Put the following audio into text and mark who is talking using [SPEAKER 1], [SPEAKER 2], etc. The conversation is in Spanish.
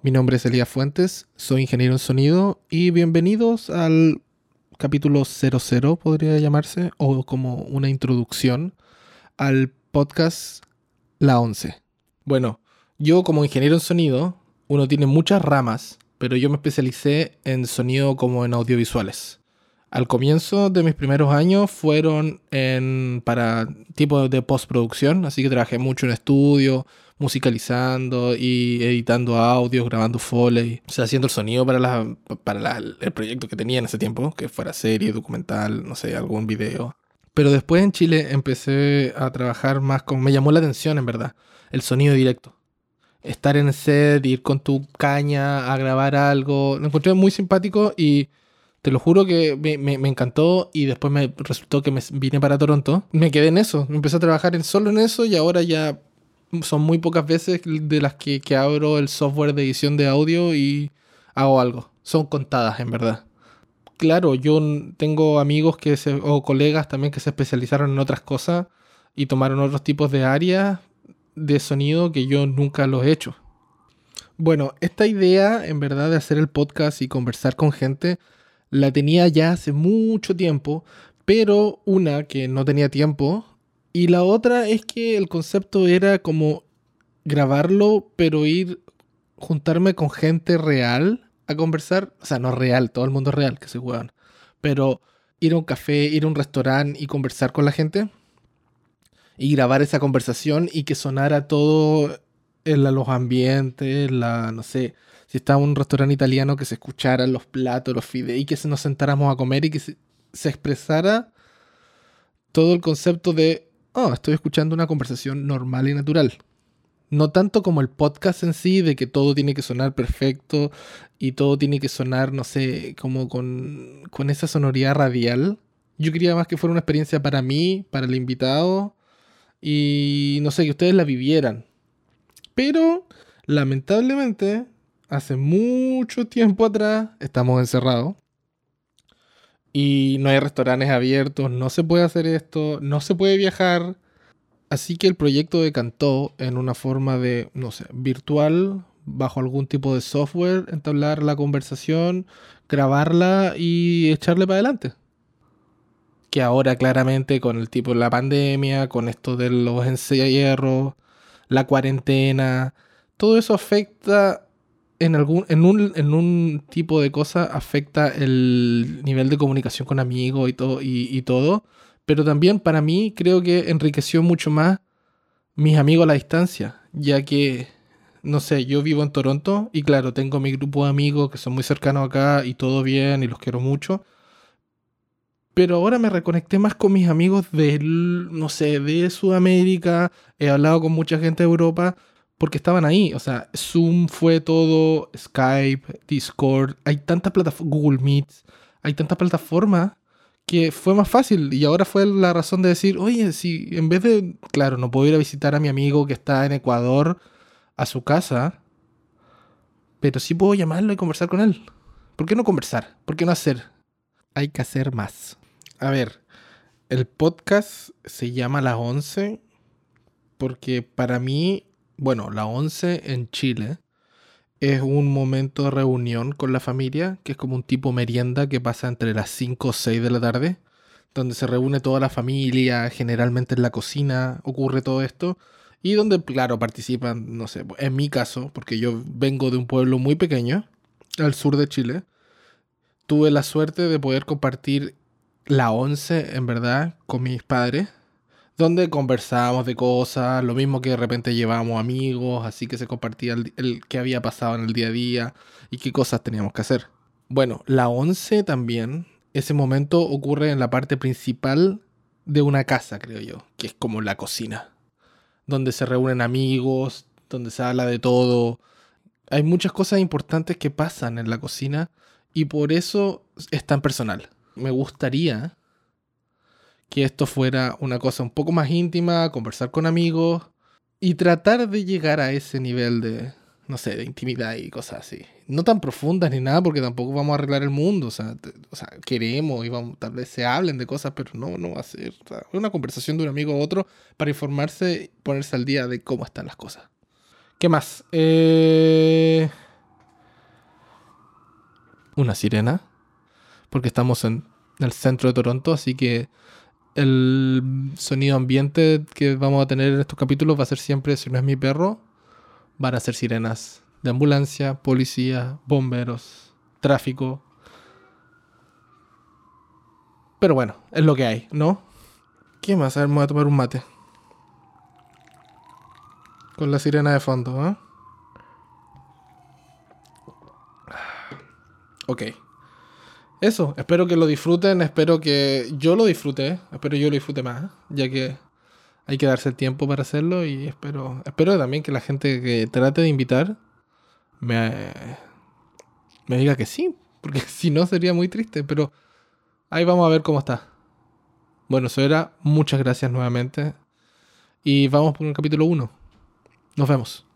[SPEAKER 1] Mi nombre es Elías Fuentes, soy ingeniero en sonido y bienvenidos al capítulo 00, podría llamarse, o como una introducción al podcast La 11. Bueno, yo como ingeniero en sonido, uno tiene muchas ramas, pero yo me especialicé en sonido como en audiovisuales. Al comienzo de mis primeros años fueron en, para tipo de postproducción, así que trabajé mucho en estudio, musicalizando y editando audios, grabando foley, o sea, haciendo el sonido para, la, para el proyecto que tenía en ese tiempo, que fuera serie, documental, no sé, algún video. Pero después en Chile empecé a trabajar más con... Me llamó la atención, en verdad, el sonido directo. Estar en set, ir con tu caña a grabar algo. Lo encontré muy simpático y te lo juro que me, me, encantó y después me resultó que me vine para Toronto. Me quedé en eso, empecé a trabajar en, solo en eso y ahora ya son muy pocas veces de las que, abro el software de edición de audio y hago algo. Son contadas, en verdad. Claro, yo tengo amigos que se, o colegas también que se especializaron en otras cosas y tomaron otros tipos de áreas de sonido que yo nunca los he hecho. Bueno, esta idea en verdad de hacer el podcast y conversar con gente la tenía ya hace mucho tiempo, pero una que no tenía tiempo y la otra es que el concepto era como grabarlo, pero ir, juntarme con gente real a conversar. O sea, no real, todo el mundo real, que se juegan. Pero ir a un café, ir a un restaurante y conversar con la gente. Y grabar esa conversación y que sonara todo en los ambientes, la, no sé, si estaba un restaurante italiano que se escucharan los platos, los fideos y que nos sentáramos a comer y que se expresara todo el concepto de oh, estoy escuchando una conversación normal y natural. No tanto como el podcast en sí, de que todo tiene que sonar perfecto y todo tiene que sonar, no sé, como con, con esa sonoridad radial. Yo quería más que fuera una experiencia para mí, para el invitado y no sé, que ustedes la vivieran. Pero, lamentablemente, hace mucho tiempo atrás estamos encerrados y no hay restaurantes abiertos, no se puede hacer esto, no se puede viajar. Así que el proyecto decantó en una forma de, no sé, virtual, bajo algún tipo de software, entablar la conversación, grabarla y echarle para adelante. Que ahora claramente con el tipo de la pandemia, con esto de los encierros, la cuarentena, todo eso afecta en, algún, en, un, en un tipo de cosa afecta el nivel de comunicación con amigos y todo, y, todo. Pero también para mí creo que enriqueció mucho más mis amigos a la distancia, ya que, no sé, yo vivo en Toronto y claro, tengo mi grupo de amigos que son muy cercanos acá y todo bien y los quiero mucho. Pero ahora me reconecté más con mis amigos de, no sé, de Sudamérica. He hablado con mucha gente de Europa porque estaban ahí. O sea, Zoom fue todo, Skype, Discord, hay tantas plataformas, Google Meet, hay tantas plataformas que fue más fácil. Y ahora fue la razón de decir, oye, si en vez de, claro, no puedo ir a visitar a mi amigo que está en Ecuador a su casa, pero sí puedo llamarlo y conversar con él. ¿Por qué no conversar? ¿Por qué no hacer? Hay que hacer más. A ver, el podcast se llama Las 11 porque para mí bueno, la 11 en Chile es un momento de reunión con la familia, que es como un tipo merienda que pasa entre las 5 o 6 de la tarde, donde se reúne toda la familia, generalmente en la cocina ocurre todo esto, y donde, claro, participan, no sé, en mi caso, porque yo vengo de un pueblo muy pequeño, al sur de Chile, tuve la suerte de poder compartir la 11, en verdad, con mis padres donde conversábamos de cosas, lo mismo que de repente llevábamos amigos, así que se compartía el, el que había pasado en el día a día y qué cosas teníamos que hacer. Bueno, la 11 también, ese momento ocurre en la parte principal de una casa, creo yo, que es como la cocina, donde se reúnen amigos, donde se habla de todo. Hay muchas cosas importantes que pasan en la cocina y por eso es tan personal. Me gustaría que esto fuera una cosa un poco más íntima, conversar con amigos y tratar de llegar a ese nivel de, no sé, de intimidad y cosas así. No tan profundas ni nada, porque tampoco vamos a arreglar el mundo. O sea, queremos y vamos, tal vez se hablen de cosas, pero no, no va a ser. una conversación de un amigo a otro para informarse y ponerse al día de cómo están las cosas. ¿Qué más? Eh, una sirena, porque estamos en el centro de Toronto, así que el sonido ambiente que vamos a tener en estos capítulos va a ser siempre, si no es mi perro, van a ser sirenas de ambulancia, policía, bomberos, tráfico. Pero bueno, es lo que hay, ¿no? ¿Qué más? A ver, me voy a tomar un mate. Con la sirena de fondo, ¿eh? Ok. Eso, espero que lo disfruten, espero que yo lo disfrute, espero yo lo disfrute más, ya que hay que darse el tiempo para hacerlo y espero, espero también que la gente que trate de invitar me, me diga que sí, porque si no sería muy triste, pero ahí vamos a ver cómo está. Bueno, eso era, muchas gracias nuevamente y vamos por el capítulo 1. Nos vemos.